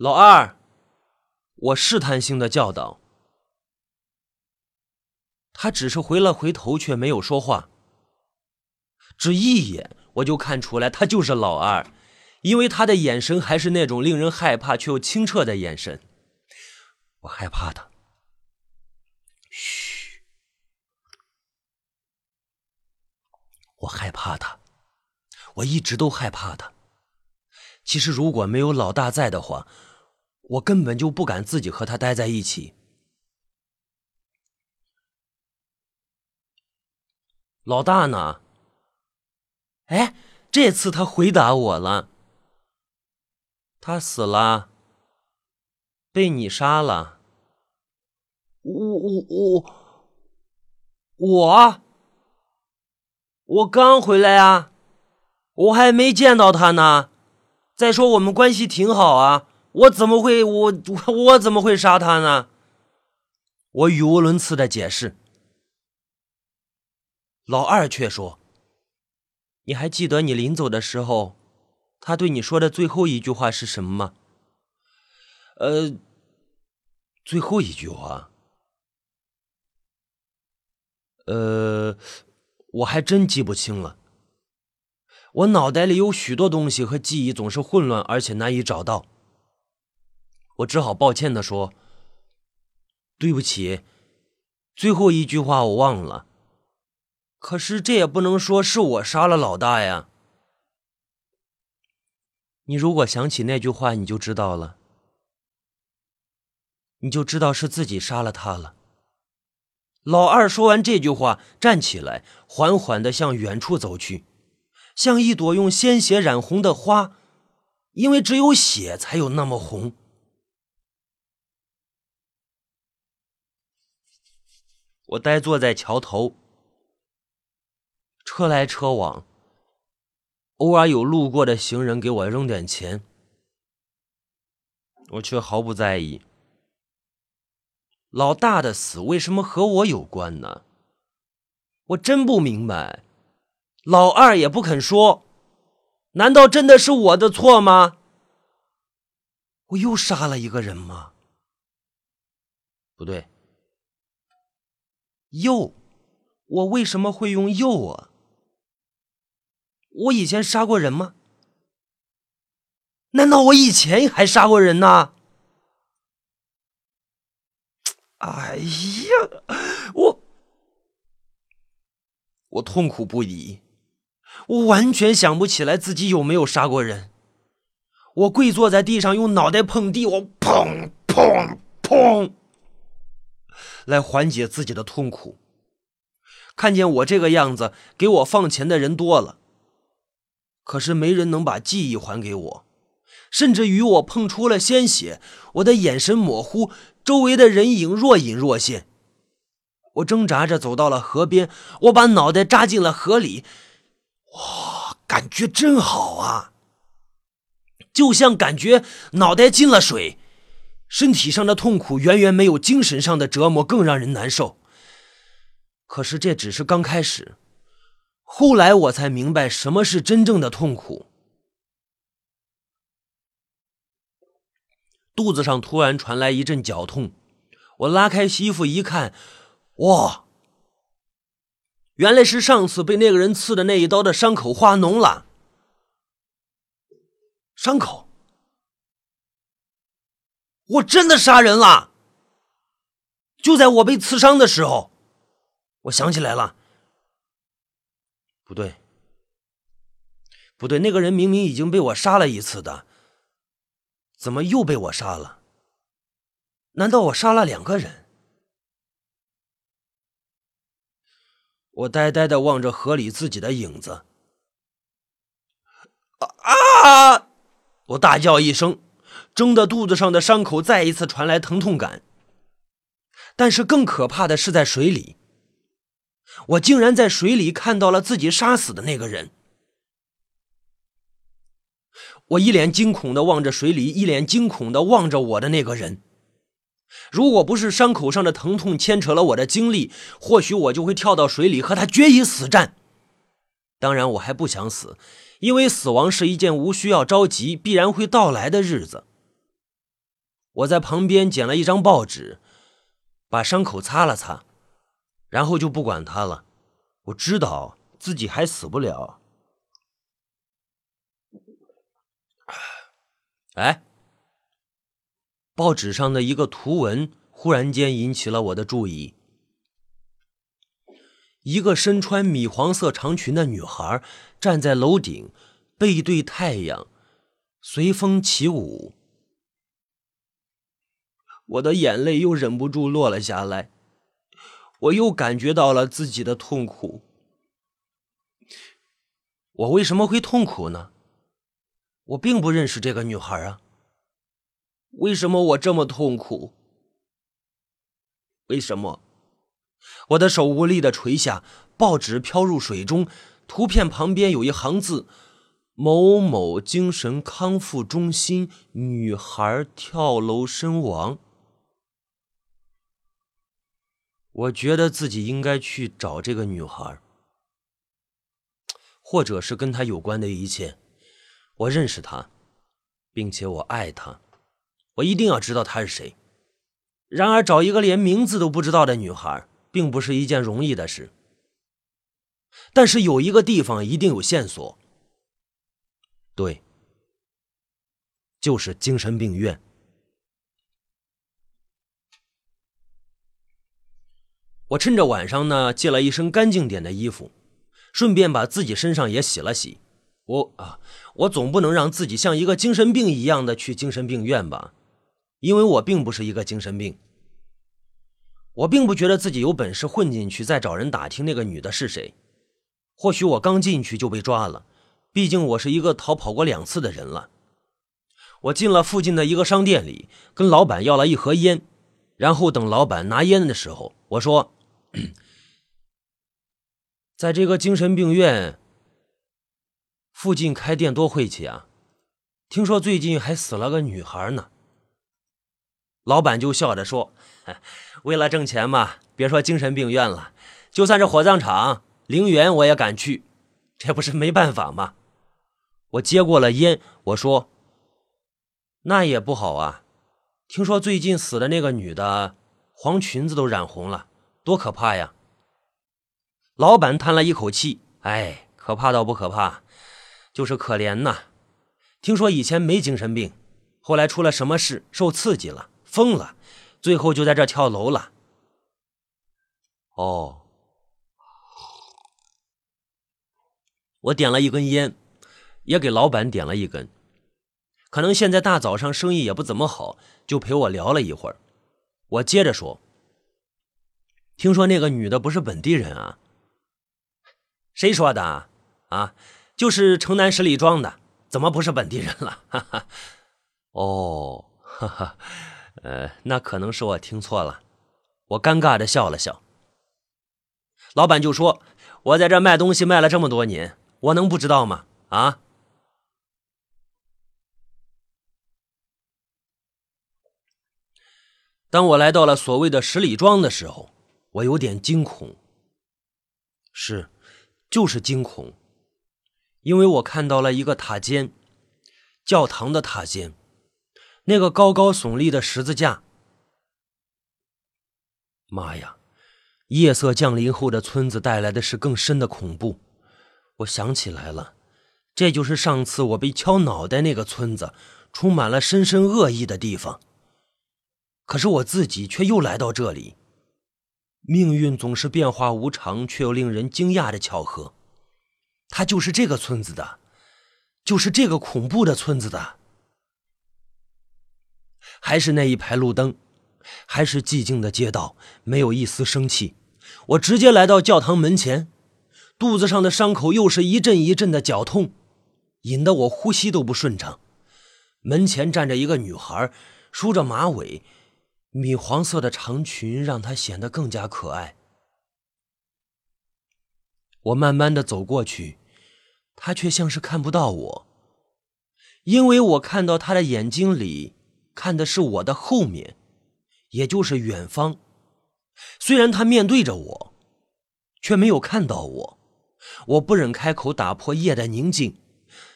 老二，我试探性的叫道。他只是回了回头，却没有说话。只一眼，我就看出来他就是老二，因为他的眼神还是那种令人害怕却又清澈的眼神。我害怕他。嘘，我害怕他，我一直都害怕他。其实如果没有老大在的话，我根本就不敢自己和他待在一起。老大呢？哎，这次他回答我了。他死了，被你杀了。我我我我我刚回来啊，我还没见到他呢。再说我们关系挺好啊，我怎么会我我怎么会杀他呢？我语无伦次的解释。老二却说：“你还记得你临走的时候，他对你说的最后一句话是什么吗？”“呃，最后一句话，呃，我还真记不清了。我脑袋里有许多东西和记忆总是混乱，而且难以找到。我只好抱歉的说：‘对不起，最后一句话我忘了。’”可是这也不能说是我杀了老大呀！你如果想起那句话，你就知道了，你就知道是自己杀了他了。老二说完这句话，站起来，缓缓的向远处走去，像一朵用鲜血染红的花，因为只有血才有那么红。我呆坐在桥头。车来车往，偶尔有路过的行人给我扔点钱，我却毫不在意。老大的死为什么和我有关呢？我真不明白。老二也不肯说，难道真的是我的错吗？我又杀了一个人吗？不对，又，我为什么会用又啊？我以前杀过人吗？难道我以前还杀过人呢？哎呀，我我痛苦不已，我完全想不起来自己有没有杀过人。我跪坐在地上，用脑袋碰地，我砰砰砰，来缓解自己的痛苦。看见我这个样子，给我放钱的人多了。可是没人能把记忆还给我，甚至与我碰出了鲜血，我的眼神模糊，周围的人影若隐若现。我挣扎着走到了河边，我把脑袋扎进了河里，哇，感觉真好啊！就像感觉脑袋进了水，身体上的痛苦远远没有精神上的折磨更让人难受。可是这只是刚开始。后来我才明白什么是真正的痛苦。肚子上突然传来一阵绞痛，我拉开衣服一看，哇！原来是上次被那个人刺的那一刀的伤口化脓了。伤口？我真的杀人了！就在我被刺伤的时候，我想起来了。不对，不对，那个人明明已经被我杀了一次的，怎么又被我杀了？难道我杀了两个人？我呆呆的望着河里自己的影子，啊！我大叫一声，睁得肚子上的伤口再一次传来疼痛感。但是更可怕的是在水里。我竟然在水里看到了自己杀死的那个人。我一脸惊恐的望着水里，一脸惊恐的望着我的那个人。如果不是伤口上的疼痛牵扯了我的精力，或许我就会跳到水里和他决一死战。当然，我还不想死，因为死亡是一件无需要着急、必然会到来的日子。我在旁边捡了一张报纸，把伤口擦了擦，然后就不管他了。我知道自己还死不了。哎，报纸上的一个图文忽然间引起了我的注意。一个身穿米黄色长裙的女孩站在楼顶，背对太阳，随风起舞。我的眼泪又忍不住落了下来，我又感觉到了自己的痛苦。我为什么会痛苦呢？我并不认识这个女孩啊。为什么我这么痛苦？为什么？我的手无力的垂下，报纸飘入水中，图片旁边有一行字：“某某精神康复中心女孩跳楼身亡。”我觉得自己应该去找这个女孩，或者是跟她有关的一切。我认识她，并且我爱她，我一定要知道她是谁。然而，找一个连名字都不知道的女孩。并不是一件容易的事，但是有一个地方一定有线索。对，就是精神病院。我趁着晚上呢，借了一身干净点的衣服，顺便把自己身上也洗了洗。我啊，我总不能让自己像一个精神病一样的去精神病院吧？因为我并不是一个精神病。我并不觉得自己有本事混进去，再找人打听那个女的是谁。或许我刚进去就被抓了，毕竟我是一个逃跑过两次的人了。我进了附近的一个商店里，跟老板要了一盒烟，然后等老板拿烟的时候，我说：“ 在这个精神病院附近开店多晦气啊！听说最近还死了个女孩呢。”老板就笑着说。为了挣钱嘛，别说精神病院了，就算是火葬场、陵园，我也敢去。这不是没办法吗？我接过了烟，我说：“那也不好啊。听说最近死的那个女的，黄裙子都染红了，多可怕呀！”老板叹了一口气：“哎，可怕倒不可怕，就是可怜呐。听说以前没精神病，后来出了什么事，受刺激了，疯了。”最后就在这跳楼了。哦，我点了一根烟，也给老板点了一根。可能现在大早上生意也不怎么好，就陪我聊了一会儿。我接着说：“听说那个女的不是本地人啊？谁说的？啊，就是城南十里庄的，怎么不是本地人了？”哈哈。哦，哈哈。呃，那可能是我听错了，我尴尬的笑了笑。老板就说：“我在这卖东西卖了这么多年，我能不知道吗？”啊！当我来到了所谓的十里庄的时候，我有点惊恐。是，就是惊恐，因为我看到了一个塔尖，教堂的塔尖。那个高高耸立的十字架，妈呀！夜色降临后的村子带来的是更深的恐怖。我想起来了，这就是上次我被敲脑袋那个村子，充满了深深恶意的地方。可是我自己却又来到这里。命运总是变化无常，却又令人惊讶的巧合。他就是这个村子的，就是这个恐怖的村子的。还是那一排路灯，还是寂静的街道，没有一丝生气。我直接来到教堂门前，肚子上的伤口又是一阵一阵的绞痛，引得我呼吸都不顺畅。门前站着一个女孩，梳着马尾，米黄色的长裙让她显得更加可爱。我慢慢的走过去，她却像是看不到我，因为我看到她的眼睛里。看的是我的后面，也就是远方。虽然他面对着我，却没有看到我。我不忍开口打破夜的宁静，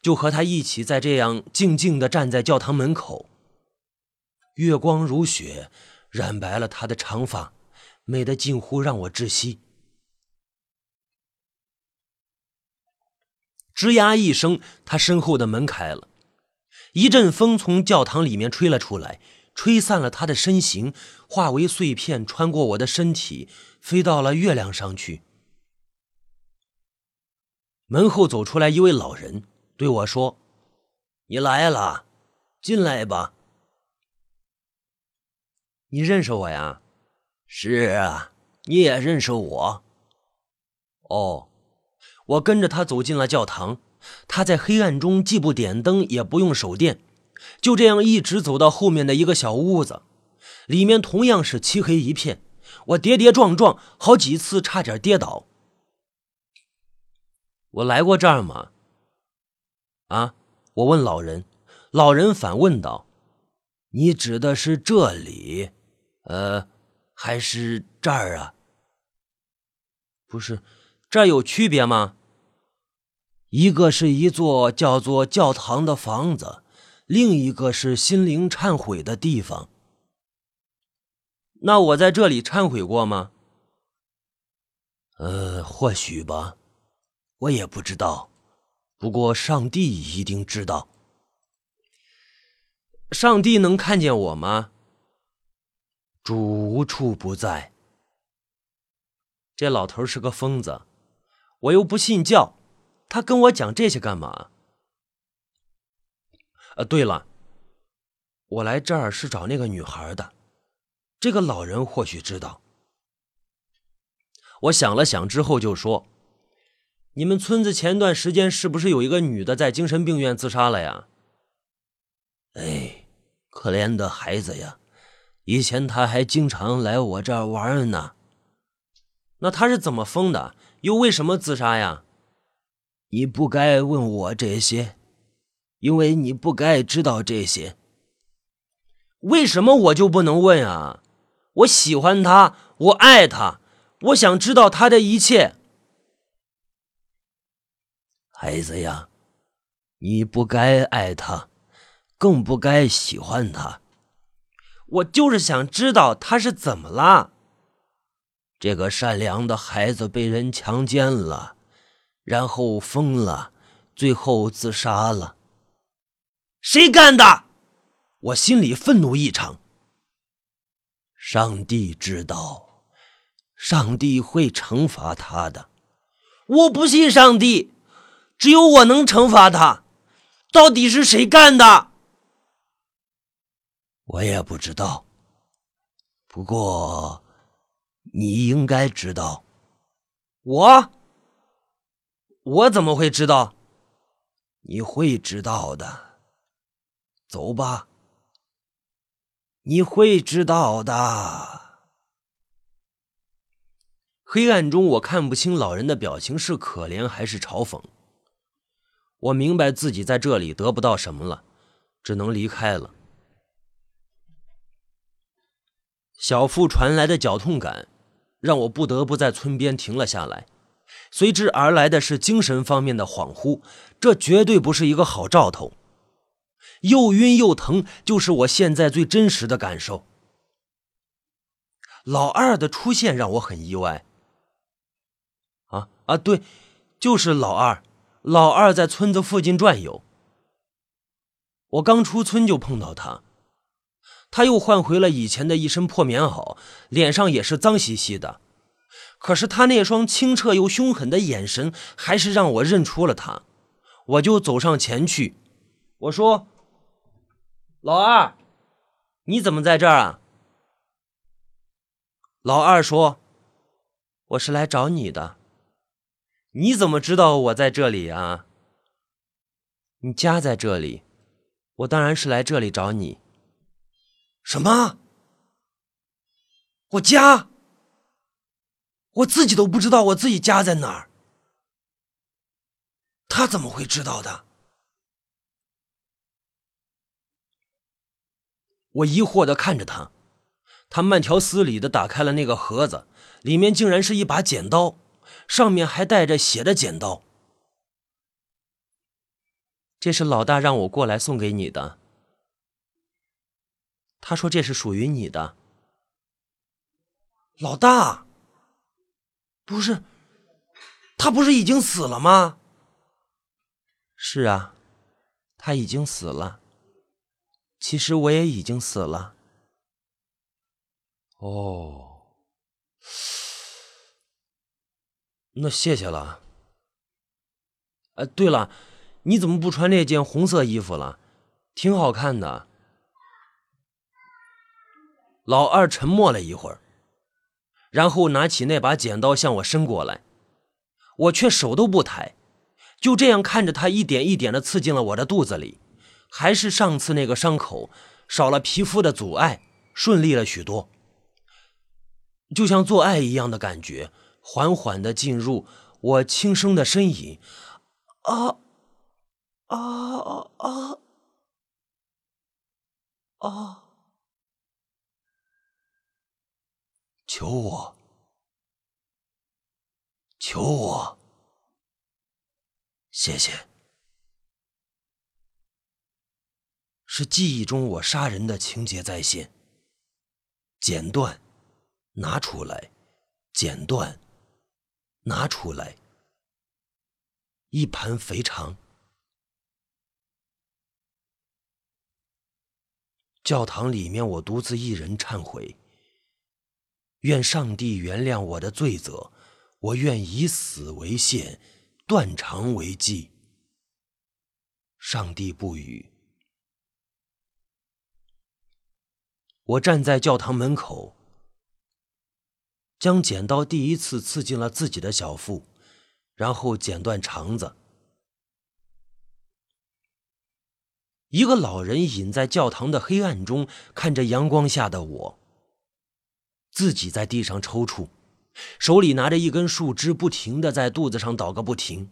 就和他一起在这样静静的站在教堂门口。月光如雪，染白了她的长发，美得近乎让我窒息。吱呀一声，他身后的门开了，一阵风从教堂里面吹了出来，吹散了他的身形，化为碎片，穿过我的身体，飞到了月亮上去。门后走出来一位老人，对我说：“你来了，进来吧。”你认识我呀？是啊，你也认识我。哦。我跟着他走进了教堂，他在黑暗中既不点灯也不用手电，就这样一直走到后面的一个小屋子，里面同样是漆黑一片。我跌跌撞撞，好几次差点跌倒。我来过这儿吗？啊！我问老人，老人反问道：“你指的是这里，呃，还是这儿啊？不是。”这有区别吗？一个是一座叫做教堂的房子，另一个是心灵忏悔的地方。那我在这里忏悔过吗？呃，或许吧，我也不知道。不过上帝一定知道。上帝能看见我吗？主无处不在。这老头是个疯子。我又不信教，他跟我讲这些干嘛？呃，对了，我来这儿是找那个女孩的，这个老人或许知道。我想了想之后就说：“你们村子前段时间是不是有一个女的在精神病院自杀了呀？”哎，可怜的孩子呀！以前他还经常来我这儿玩呢。那他是怎么疯的？又为什么自杀呀？你不该问我这些，因为你不该知道这些。为什么我就不能问啊？我喜欢他，我爱他，我想知道他的一切。孩子呀，你不该爱他，更不该喜欢他。我就是想知道他是怎么了。这个善良的孩子被人强奸了，然后疯了，最后自杀了。谁干的？我心里愤怒异常。上帝知道，上帝会惩罚他的。我不信上帝，只有我能惩罚他。到底是谁干的？我也不知道。不过。你应该知道，我，我怎么会知道？你会知道的。走吧，你会知道的。黑暗中，我看不清老人的表情是可怜还是嘲讽。我明白自己在这里得不到什么了，只能离开了。小腹传来的绞痛感。让我不得不在村边停了下来，随之而来的是精神方面的恍惚，这绝对不是一个好兆头。又晕又疼，就是我现在最真实的感受。老二的出现让我很意外。啊啊，对，就是老二，老二在村子附近转悠。我刚出村就碰到他。他又换回了以前的一身破棉袄，脸上也是脏兮兮的。可是他那双清澈又凶狠的眼神，还是让我认出了他。我就走上前去，我说：“老二，你怎么在这儿啊？”老二说：“我是来找你的。”你怎么知道我在这里啊？你家在这里，我当然是来这里找你。什么？我家？我自己都不知道我自己家在哪儿。他怎么会知道的？我疑惑的看着他，他慢条斯理的打开了那个盒子，里面竟然是一把剪刀，上面还带着血的剪刀。这是老大让我过来送给你的。他说这是属于你的。老大，不是，他不是已经死了吗？是啊，他已经死了。其实我也已经死了。哦，那谢谢了。呃，对了，你怎么不穿那件红色衣服了？挺好看的。老二沉默了一会儿，然后拿起那把剪刀向我伸过来，我却手都不抬，就这样看着他一点一点的刺进了我的肚子里。还是上次那个伤口，少了皮肤的阻碍，顺利了许多。就像做爱一样的感觉，缓缓的进入我轻声的呻吟，啊啊啊啊！求我，求我，谢谢。是记忆中我杀人的情节再现。剪断，拿出来，剪断，拿出来。一盘肥肠。教堂里面，我独自一人忏悔。愿上帝原谅我的罪责，我愿以死为限，断肠为祭。上帝不语。我站在教堂门口，将剪刀第一次刺进了自己的小腹，然后剪断肠子。一个老人隐在教堂的黑暗中，看着阳光下的我。自己在地上抽搐，手里拿着一根树枝，不停的在肚子上捣个不停。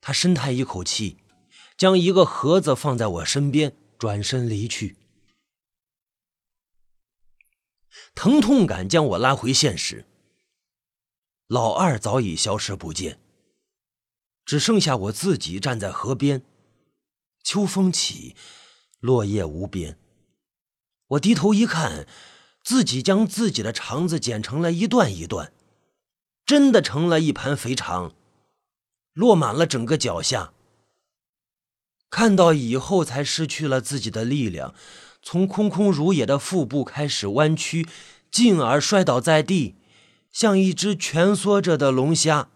他深叹一口气，将一个盒子放在我身边，转身离去。疼痛感将我拉回现实。老二早已消失不见，只剩下我自己站在河边。秋风起，落叶无边。我低头一看，自己将自己的肠子剪成了一段一段，真的成了一盘肥肠，落满了整个脚下。看到以后，才失去了自己的力量。从空空如也的腹部开始弯曲，进而摔倒在地，像一只蜷缩着的龙虾。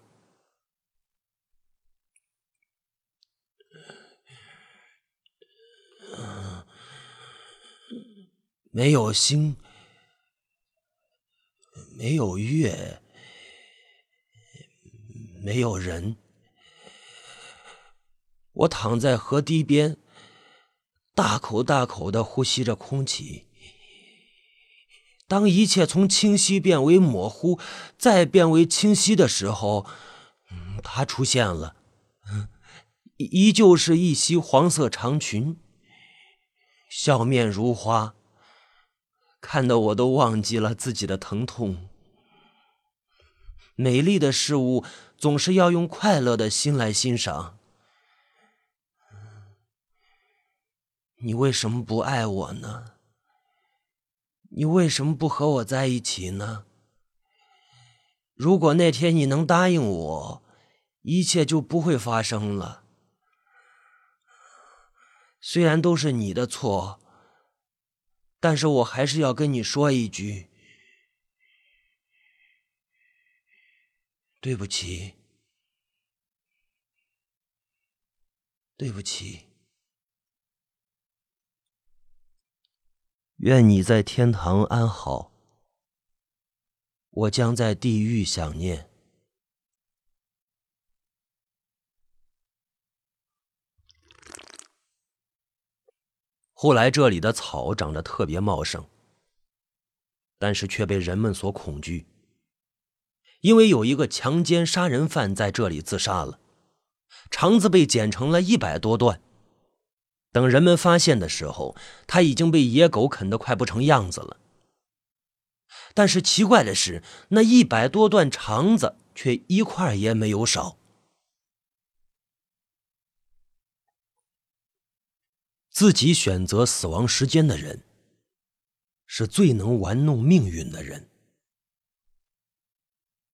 没有心，没有月，没有人。我躺在河堤边。大口大口的呼吸着空气。当一切从清晰变为模糊，再变为清晰的时候，他出现了，依旧是一袭黄色长裙，笑面如花，看得我都忘记了自己的疼痛。美丽的事物总是要用快乐的心来欣赏。你为什么不爱我呢？你为什么不和我在一起呢？如果那天你能答应我，一切就不会发生了。虽然都是你的错，但是我还是要跟你说一句：对不起，对不起。愿你在天堂安好，我将在地狱想念。后来这里的草长得特别茂盛，但是却被人们所恐惧，因为有一个强奸杀人犯在这里自杀了，肠子被剪成了一百多段。等人们发现的时候，他已经被野狗啃得快不成样子了。但是奇怪的是，那一百多段肠子却一块也没有少。自己选择死亡时间的人，是最能玩弄命运的人。